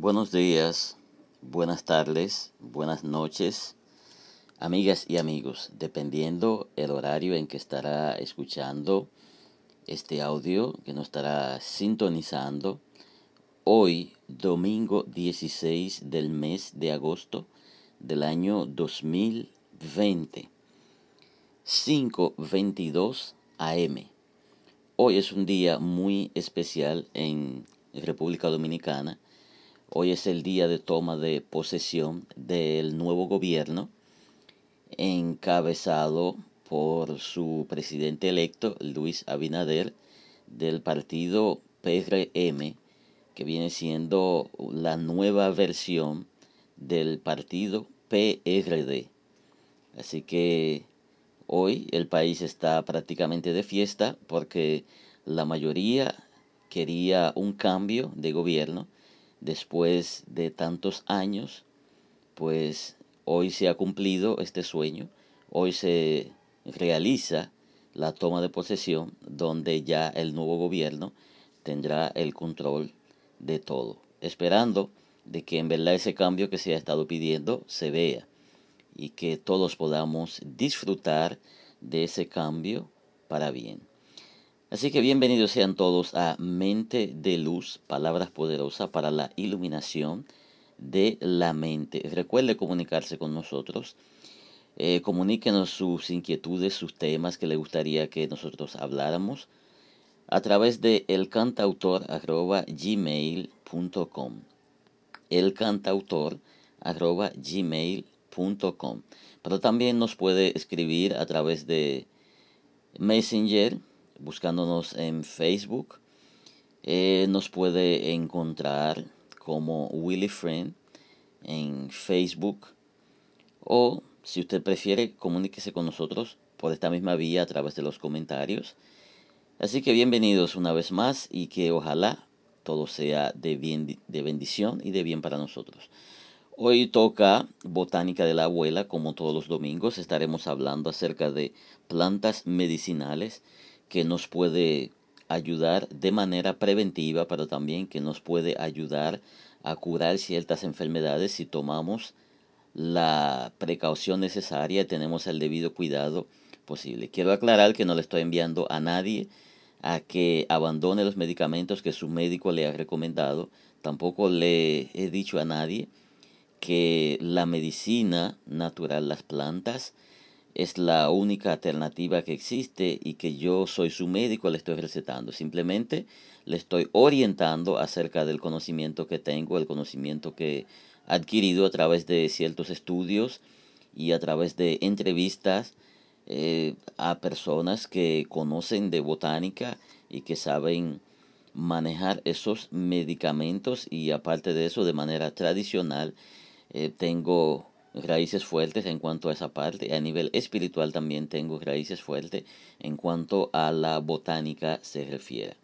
Buenos días, buenas tardes, buenas noches, amigas y amigos, dependiendo el horario en que estará escuchando este audio, que nos estará sintonizando. Hoy, domingo 16 del mes de agosto del año 2020, 5.22 AM. Hoy es un día muy especial en República Dominicana Hoy es el día de toma de posesión del nuevo gobierno encabezado por su presidente electo, Luis Abinader, del partido PRM, que viene siendo la nueva versión del partido PRD. Así que hoy el país está prácticamente de fiesta porque la mayoría quería un cambio de gobierno después de tantos años, pues hoy se ha cumplido este sueño, hoy se realiza la toma de posesión donde ya el nuevo gobierno tendrá el control de todo, esperando de que en verdad ese cambio que se ha estado pidiendo se vea y que todos podamos disfrutar de ese cambio para bien. Así que bienvenidos sean todos a Mente de Luz, palabras poderosas para la iluminación de la mente. Recuerde comunicarse con nosotros. Eh, comuníquenos sus inquietudes, sus temas que le gustaría que nosotros habláramos a través de elcantautor.gmail.com elcantautor.gmail.com Pero también nos puede escribir a través de Messenger buscándonos en Facebook. Eh, nos puede encontrar como Willy Friend en Facebook. O si usted prefiere, comuníquese con nosotros por esta misma vía a través de los comentarios. Así que bienvenidos una vez más y que ojalá todo sea de, bien, de bendición y de bien para nosotros. Hoy toca Botánica de la Abuela, como todos los domingos. Estaremos hablando acerca de plantas medicinales que nos puede ayudar de manera preventiva, pero también que nos puede ayudar a curar ciertas enfermedades si tomamos la precaución necesaria y tenemos el debido cuidado posible. Quiero aclarar que no le estoy enviando a nadie a que abandone los medicamentos que su médico le ha recomendado. Tampoco le he dicho a nadie que la medicina natural, las plantas, es la única alternativa que existe y que yo soy su médico, le estoy recetando. Simplemente le estoy orientando acerca del conocimiento que tengo, el conocimiento que he adquirido a través de ciertos estudios y a través de entrevistas eh, a personas que conocen de botánica y que saben manejar esos medicamentos y aparte de eso de manera tradicional eh, tengo raíces fuertes en cuanto a esa parte. A nivel espiritual también tengo raíces fuertes en cuanto a la botánica se refiere.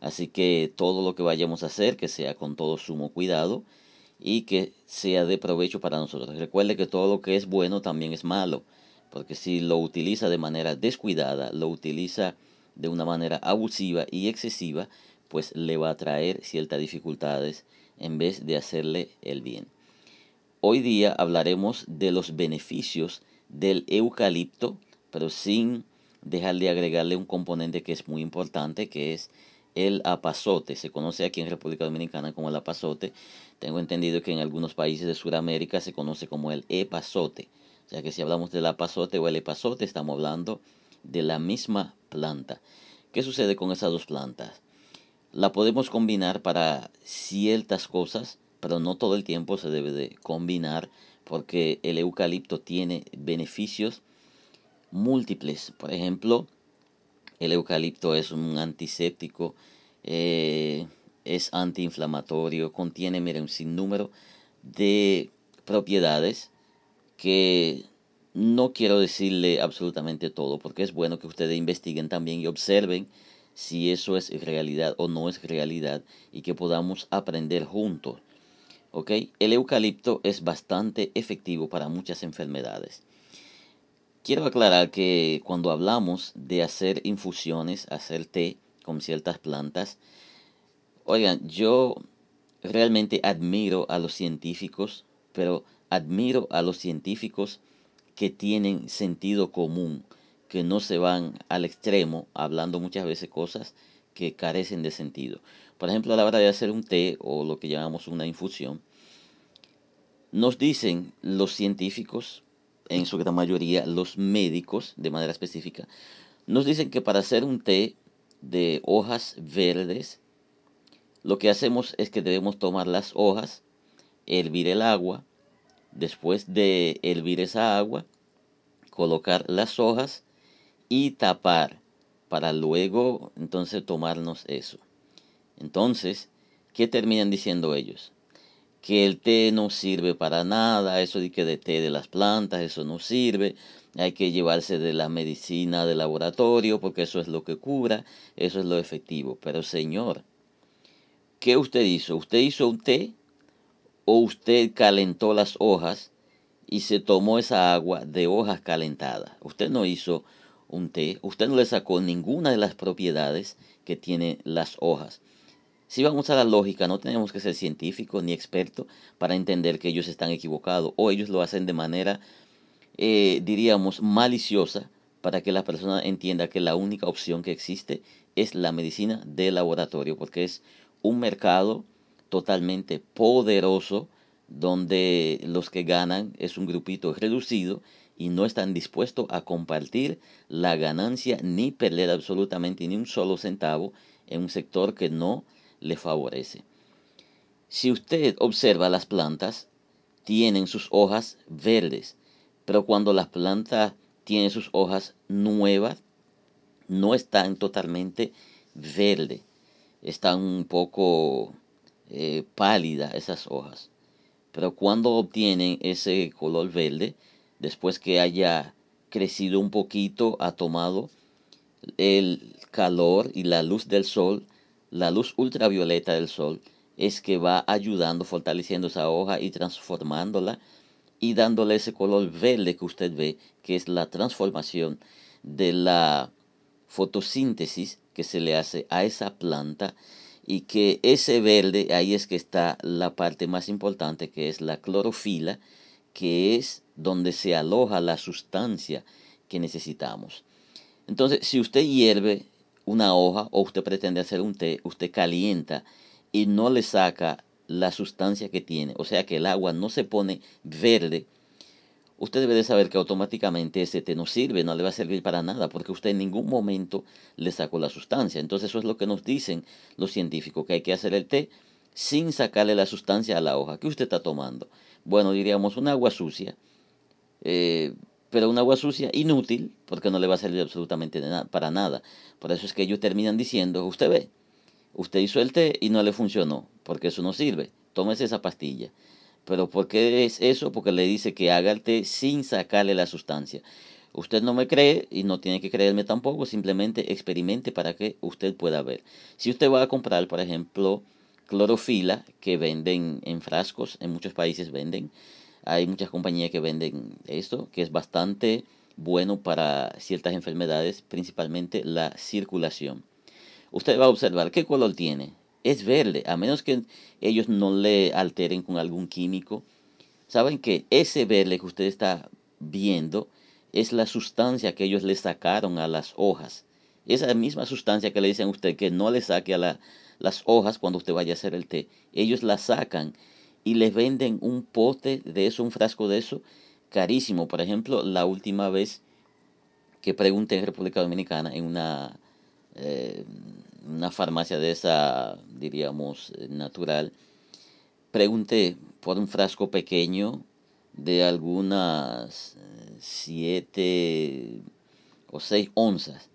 Así que todo lo que vayamos a hacer, que sea con todo sumo cuidado y que sea de provecho para nosotros. Recuerde que todo lo que es bueno también es malo, porque si lo utiliza de manera descuidada, lo utiliza de una manera abusiva y excesiva, pues le va a traer ciertas dificultades en vez de hacerle el bien. Hoy día hablaremos de los beneficios del eucalipto, pero sin dejar de agregarle un componente que es muy importante, que es el apazote. Se conoce aquí en República Dominicana como el apazote. Tengo entendido que en algunos países de Sudamérica se conoce como el epazote. O sea que si hablamos del apazote o el epazote, estamos hablando de la misma planta. ¿Qué sucede con esas dos plantas? La podemos combinar para ciertas cosas pero no todo el tiempo se debe de combinar porque el eucalipto tiene beneficios múltiples. Por ejemplo, el eucalipto es un antiséptico, eh, es antiinflamatorio, contiene miren, un sinnúmero de propiedades que no quiero decirle absolutamente todo porque es bueno que ustedes investiguen también y observen si eso es realidad o no es realidad y que podamos aprender juntos el eucalipto es bastante efectivo para muchas enfermedades. Quiero aclarar que cuando hablamos de hacer infusiones, hacer té con ciertas plantas, oigan, yo realmente admiro a los científicos, pero admiro a los científicos que tienen sentido común, que no se van al extremo hablando muchas veces cosas que carecen de sentido. Por ejemplo, a la hora de hacer un té o lo que llamamos una infusión, nos dicen los científicos, en su gran mayoría los médicos de manera específica, nos dicen que para hacer un té de hojas verdes, lo que hacemos es que debemos tomar las hojas, hervir el agua, después de hervir esa agua, colocar las hojas y tapar para luego entonces tomarnos eso. Entonces, ¿qué terminan diciendo ellos? Que el té no sirve para nada, eso de que de té de las plantas, eso no sirve, hay que llevarse de la medicina de laboratorio porque eso es lo que cura, eso es lo efectivo. Pero señor, ¿qué usted hizo? ¿Usted hizo un té o usted calentó las hojas y se tomó esa agua de hojas calentadas? Usted no hizo un té, usted no le sacó ninguna de las propiedades que tiene las hojas. Si vamos a la lógica, no tenemos que ser científicos ni expertos para entender que ellos están equivocados o ellos lo hacen de manera, eh, diríamos, maliciosa para que la persona entienda que la única opción que existe es la medicina de laboratorio, porque es un mercado totalmente poderoso donde los que ganan es un grupito reducido y no están dispuestos a compartir la ganancia ni perder absolutamente ni un solo centavo en un sector que no le favorece. Si usted observa las plantas, tienen sus hojas verdes, pero cuando las plantas tienen sus hojas nuevas, no están totalmente verdes, están un poco eh, pálidas esas hojas. Pero cuando obtienen ese color verde, después que haya crecido un poquito, ha tomado el calor y la luz del sol, la luz ultravioleta del sol, es que va ayudando, fortaleciendo esa hoja y transformándola y dándole ese color verde que usted ve, que es la transformación de la fotosíntesis que se le hace a esa planta y que ese verde, ahí es que está la parte más importante, que es la clorofila, que es donde se aloja la sustancia que necesitamos. Entonces, si usted hierve una hoja o usted pretende hacer un té, usted calienta y no le saca la sustancia que tiene, o sea que el agua no se pone verde, usted debe de saber que automáticamente ese té no sirve, no le va a servir para nada, porque usted en ningún momento le sacó la sustancia. Entonces eso es lo que nos dicen los científicos, que hay que hacer el té sin sacarle la sustancia a la hoja. ¿Qué usted está tomando? Bueno, diríamos un agua sucia, eh, pero un agua sucia inútil, porque no le va a servir absolutamente para nada. Por eso es que ellos terminan diciendo, usted ve, usted hizo el té y no le funcionó, porque eso no sirve, tómese esa pastilla. Pero ¿por qué es eso? Porque le dice que haga el té sin sacarle la sustancia. Usted no me cree y no tiene que creerme tampoco, simplemente experimente para que usted pueda ver. Si usted va a comprar, por ejemplo, clorofila que venden en frascos, en muchos países venden, hay muchas compañías que venden esto, que es bastante bueno para ciertas enfermedades, principalmente la circulación. Usted va a observar qué color tiene es verde, a menos que ellos no le alteren con algún químico. Saben que ese verde que usted está viendo es la sustancia que ellos le sacaron a las hojas. Esa misma sustancia que le dicen a usted que no le saque a las hojas cuando usted vaya a hacer el té. Ellos la sacan y les venden un pote de eso, un frasco de eso, carísimo. Por ejemplo, la última vez que pregunté en República Dominicana en una eh, una farmacia de esa, diríamos, eh, natural, pregunté por un frasco pequeño de algunas eh, siete o seis onzas.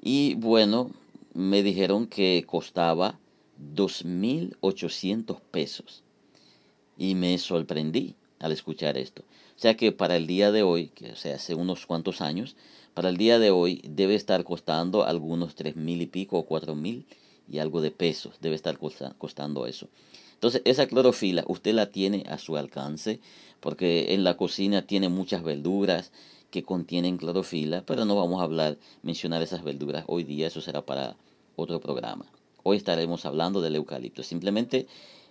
Y bueno, me dijeron que costaba 2.800 pesos. Y me sorprendí al escuchar esto. O sea que para el día de hoy, que o sea, hace unos cuantos años, para el día de hoy debe estar costando algunos tres mil y pico o cuatro mil y algo de pesos. Debe estar costando eso. Entonces, esa clorofila usted la tiene a su alcance porque en la cocina tiene muchas verduras que contienen clorofila, pero no vamos a hablar, mencionar esas verduras hoy día, eso será para otro programa. Hoy estaremos hablando del eucalipto. Simplemente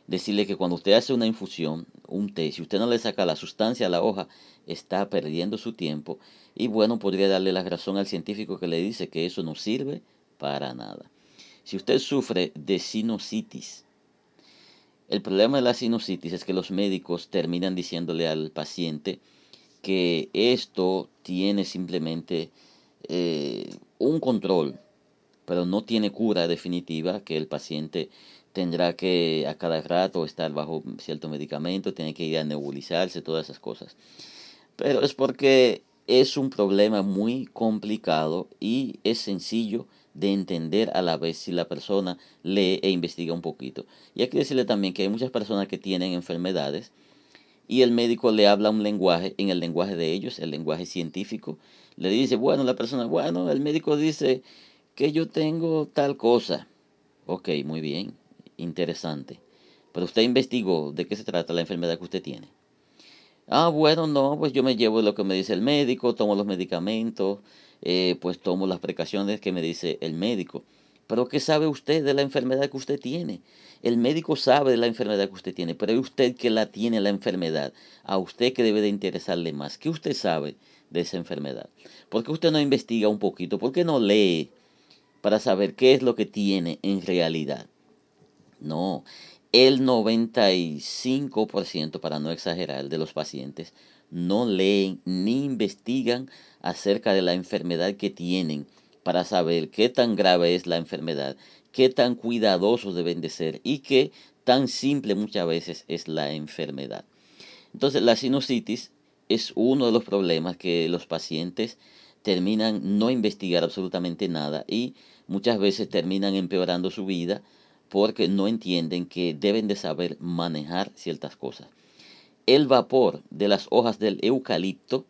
decirle que cuando usted hace una infusión, un té, si usted no le saca la sustancia a la hoja, está perdiendo su tiempo y bueno, podría darle la razón al científico que le dice que eso no sirve para nada. Si usted sufre de sinusitis, el problema de la sinusitis es que los médicos terminan diciéndole al paciente que esto tiene simplemente eh, un control, pero no tiene cura definitiva, que el paciente tendrá que a cada rato estar bajo cierto medicamento, tiene que ir a nebulizarse, todas esas cosas. Pero es porque es un problema muy complicado y es sencillo de entender a la vez si la persona lee e investiga un poquito. Y hay que decirle también que hay muchas personas que tienen enfermedades y el médico le habla un lenguaje, en el lenguaje de ellos, el lenguaje científico. Le dice, bueno, la persona, bueno, el médico dice que yo tengo tal cosa. Ok, muy bien interesante. Pero usted investigó de qué se trata la enfermedad que usted tiene. Ah, bueno, no, pues yo me llevo lo que me dice el médico, tomo los medicamentos, eh, pues tomo las precauciones que me dice el médico. Pero ¿qué sabe usted de la enfermedad que usted tiene? El médico sabe de la enfermedad que usted tiene, pero es usted que la tiene la enfermedad. A usted que debe de interesarle más. ¿Qué usted sabe de esa enfermedad? ¿Por qué usted no investiga un poquito? ¿Por qué no lee para saber qué es lo que tiene en realidad? No, el 95%, para no exagerar, de los pacientes no leen ni investigan acerca de la enfermedad que tienen para saber qué tan grave es la enfermedad, qué tan cuidadosos deben de ser y qué tan simple muchas veces es la enfermedad. Entonces, la sinusitis es uno de los problemas que los pacientes terminan no investigar absolutamente nada y muchas veces terminan empeorando su vida porque no entienden que deben de saber manejar ciertas cosas. El vapor de las hojas del eucalipto,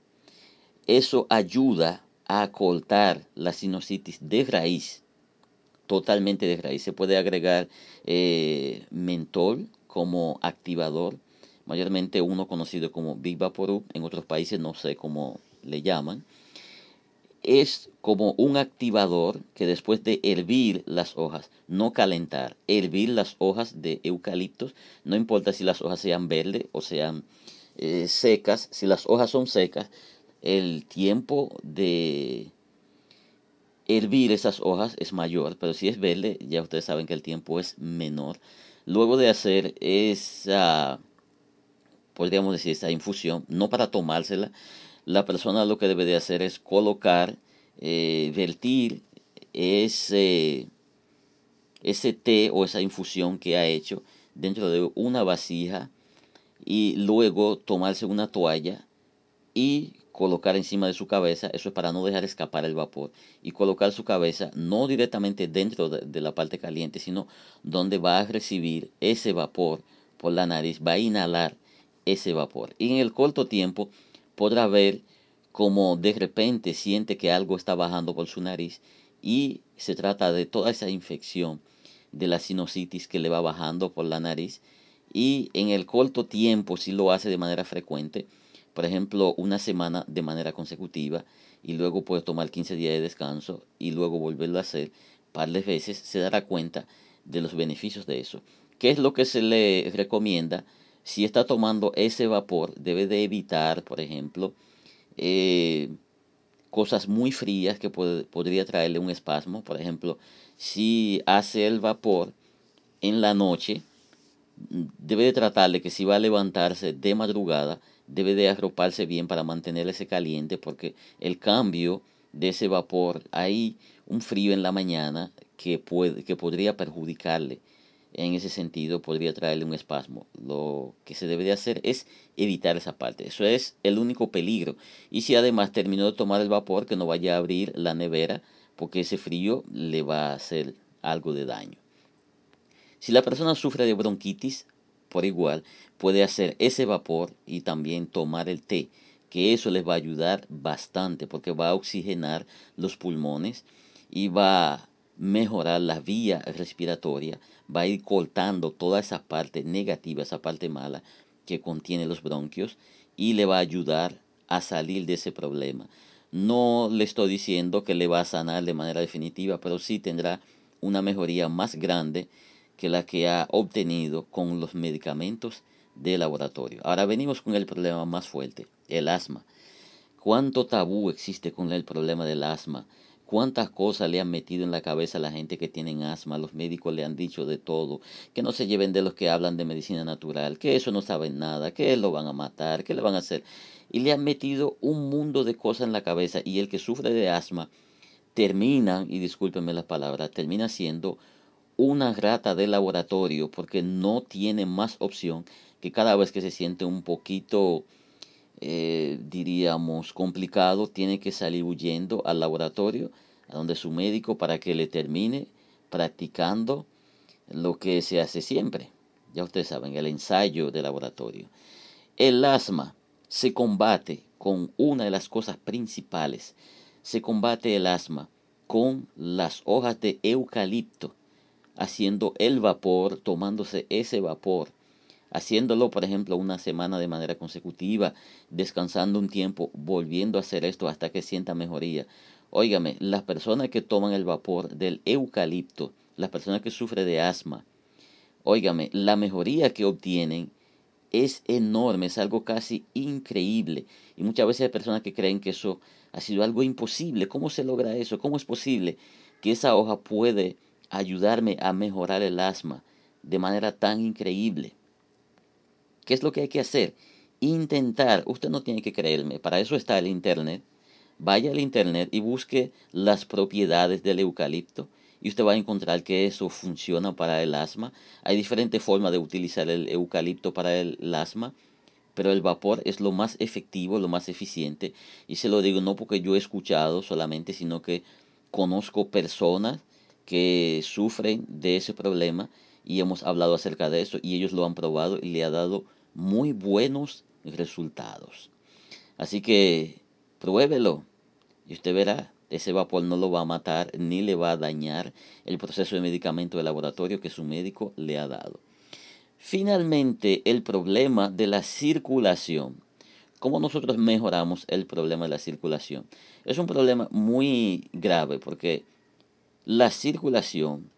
eso ayuda a acortar la sinusitis de raíz, totalmente de raíz. Se puede agregar eh, mentol como activador, mayormente uno conocido como Big Vaporub, en otros países no sé cómo le llaman es como un activador que después de hervir las hojas, no calentar, hervir las hojas de eucaliptos, no importa si las hojas sean verdes o sean eh, secas, si las hojas son secas, el tiempo de hervir esas hojas es mayor, pero si es verde, ya ustedes saben que el tiempo es menor. Luego de hacer esa, podríamos decir, esa infusión, no para tomársela, la persona lo que debe de hacer es colocar, eh, vertir ese, ese té o esa infusión que ha hecho dentro de una vasija y luego tomarse una toalla y colocar encima de su cabeza, eso es para no dejar escapar el vapor, y colocar su cabeza no directamente dentro de, de, la parte caliente, sino donde va a recibir ese vapor por la nariz, va a inhalar ese vapor. Y en el corto tiempo podrá ver como de repente siente que algo está bajando por su nariz y se trata de toda esa infección de la sinusitis que le va bajando por la nariz y en el corto tiempo si lo hace de manera frecuente, por ejemplo una semana de manera consecutiva y luego puede tomar 15 días de descanso y luego volverlo a hacer par de veces, se dará cuenta de los beneficios de eso. ¿Qué es lo que se le recomienda? Si está tomando ese vapor, debe de evitar, por ejemplo, eh, cosas muy frías que podría traerle un espasmo. Por ejemplo, si hace el vapor en la noche, debe de tratarle que si va a levantarse de madrugada, debe de arroparse bien para mantenerse caliente porque el cambio de ese vapor, hay un frío en la mañana que, puede, que podría perjudicarle en ese sentido podría traerle un espasmo. Lo que se debe de hacer es evitar esa parte. Eso es el único peligro. Y si además terminó de tomar el vapor, que no vaya a abrir la nevera, porque ese frío le va a hacer algo de daño. Si la persona sufre de bronquitis, por igual, puede hacer ese vapor y también tomar el té, que eso les va a ayudar bastante porque va a oxigenar los pulmones y va a mejorar la vía respiratoria, va a ir cortando toda esa parte negativa, esa parte mala que contiene los bronquios y le va a ayudar a salir de ese problema. No le estoy diciendo que le va a sanar de manera definitiva, pero sí tendrá una mejoría más grande que la que ha obtenido con los medicamentos de laboratorio. Ahora venimos con el problema más fuerte, el asma. ¿Cuánto tabú existe con el problema del asma? ¿Cuántas cosas le han metido en la cabeza a la gente que tienen asma? Los médicos le han dicho de todo, que no se lleven de los que hablan de medicina natural, que eso no saben nada, que lo van a matar, que le van a hacer. Y le han metido un mundo de cosas en la cabeza y el que sufre de asma termina, y discúlpenme las palabras, termina siendo una rata de laboratorio porque no tiene más opción que cada vez que se siente un poquito, eh, diríamos, complicado, tiene que salir huyendo al laboratorio, a donde su médico, para que le termine practicando lo que se hace siempre. Ya ustedes saben, el ensayo de laboratorio. El asma se combate con una de las cosas principales. Se combate el asma con las hojas de eucalipto, haciendo el vapor, tomándose ese vapor haciéndolo, por ejemplo, una semana de manera consecutiva, descansando un tiempo, volviendo a hacer esto hasta que sienta mejoría. Óigame, las personas que toman el vapor del eucalipto, las personas que sufren de asma, óigame, la mejoría que obtienen es enorme, es algo casi increíble. Y muchas veces hay personas que creen que eso ha sido algo imposible. ¿Cómo se logra eso? ¿Cómo es posible que esa hoja puede ayudarme a mejorar el asma de manera tan increíble? ¿Qué es lo que hay que hacer? Intentar, usted no tiene que creerme, para eso está el Internet. Vaya al Internet y busque las propiedades del eucalipto y usted va a encontrar que eso funciona para el asma. Hay diferentes formas de utilizar el eucalipto para el, asma, pero el vapor es lo más efectivo, lo más eficiente. Y se lo digo no porque yo he escuchado solamente, sino que conozco personas que sufren de ese problema y hemos hablado acerca de eso y ellos lo han probado y le ha dado muy buenos resultados. Así que pruébelo y usted verá, ese vapor no lo va a matar ni le va a dañar el proceso de medicamento de laboratorio que su médico le ha dado. Finalmente, el problema de la circulación. ¿Cómo nosotros mejoramos el problema de la circulación? Es un problema muy grave porque la circulación,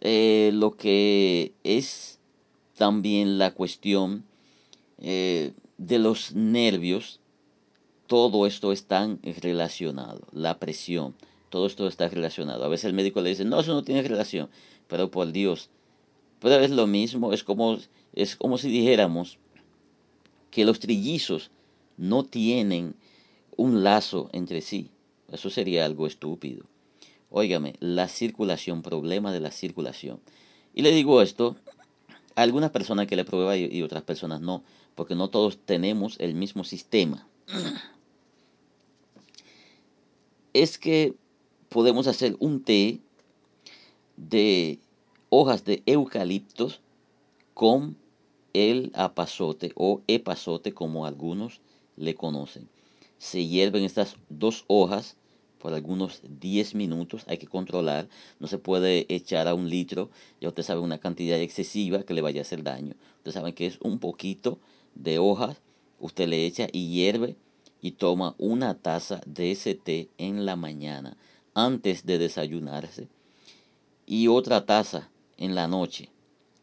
eh, lo que es también la cuestión eh, de los nervios, todo esto está relacionado, la presión, todo esto está relacionado. A veces el médico le dice, no, eso no tiene relación, pero por Dios, pero es lo mismo, es como, es como si dijéramos que los trillizos no tienen un lazo entre sí. Eso sería algo estúpido. Óigame, la circulación, problema de la circulación. Y le digo esto algunas personas que le prueba y, otras personas no, porque no todos tenemos el mismo sistema. Es que podemos hacer un té de hojas de eucaliptos con el apazote o epazote como algunos le conocen. Se hierven estas dos hojas por algunos 10 minutos, hay que controlar, no se puede echar a un litro, ya usted sabe una cantidad excesiva que le vaya a hacer daño. Usted sabe que es un poquito de hojas, usted le echa y hierve y toma una taza de ese té en la mañana antes de desayunarse y otra taza en la noche,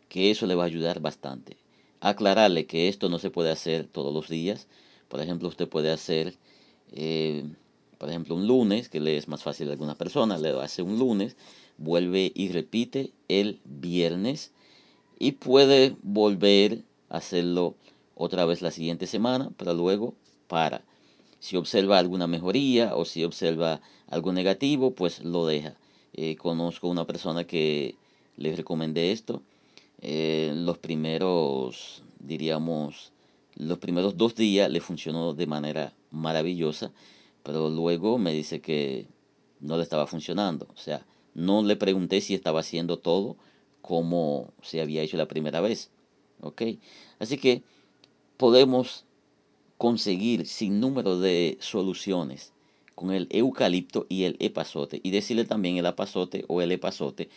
que eso le va a ayudar bastante. Aclararle que esto no se puede hacer todos los días, por ejemplo, usted puede hacer eh, por ejemplo, un lunes, que le es más fácil a alguna persona, le hace un lunes, vuelve y repite el viernes y puede volver a hacerlo otra vez la siguiente semana, pero luego para. Si observa alguna mejoría o si observa algo negativo, pues lo deja. Eh, conozco una persona que le recomendé esto. Eh, los primeros, diríamos, los primeros dos días le funcionó de manera maravillosa pero luego me dice que no le estaba funcionando. O sea, no le pregunté si estaba haciendo todo como se había hecho la primera vez. ¿Ok? Así que podemos conseguir sin número de soluciones con el eucalipto y el epazote. Y decirle también el apazote o el epazote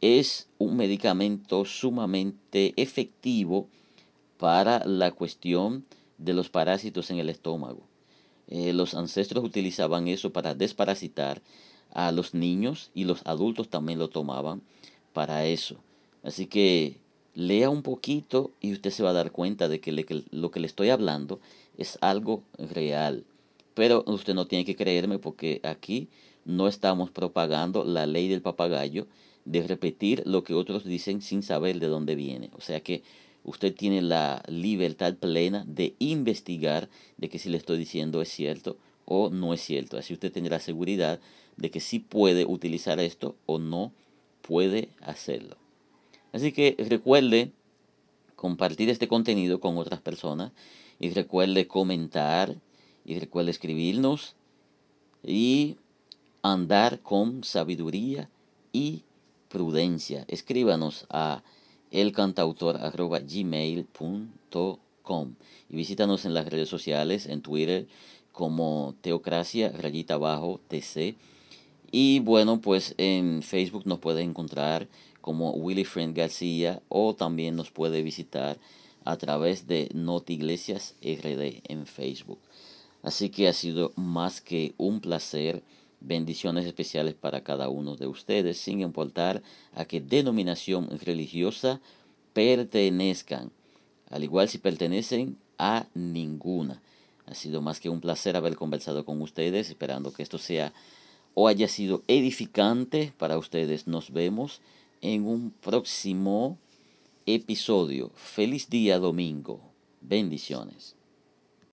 es un medicamento sumamente efectivo para la cuestión de los parásitos en el estómago. Eh, los ancestros utilizaban eso para desparasitar a los niños y los adultos también lo tomaban para eso. Así que lea un poquito y usted se va a dar cuenta de que lo que le estoy hablando es algo real. Pero usted no tiene que creerme porque aquí no estamos propagando la ley del papagayo de repetir lo que otros dicen sin saber de dónde viene. O sea que usted tiene la libertad plena de investigar de que si le estoy diciendo es cierto o no es cierto. Así usted tendrá seguridad de que sí puede utilizar esto o no puede hacerlo. Así que recuerde compartir este contenido con otras personas y recuerde comentar y recuerde escribirnos y andar con sabiduría y prudencia. Escríbanos a elcantautor.gmail.com y visítanos en las redes sociales, en Twitter como Teocracia, rayita abajo, TC. Y bueno, pues en Facebook nos puede encontrar como Willy Friend García o también nos puede visitar a través de Noti Iglesias RD en Facebook. Así que ha sido más que un placer. Bendiciones especiales para cada uno de ustedes, sin importar a qué denominación religiosa pertenezcan, al igual si pertenecen a ninguna. Ha sido más que un placer haber conversado con ustedes, esperando que esto sea o haya sido edificante para ustedes. Nos vemos en un próximo episodio. Feliz día domingo. Bendiciones.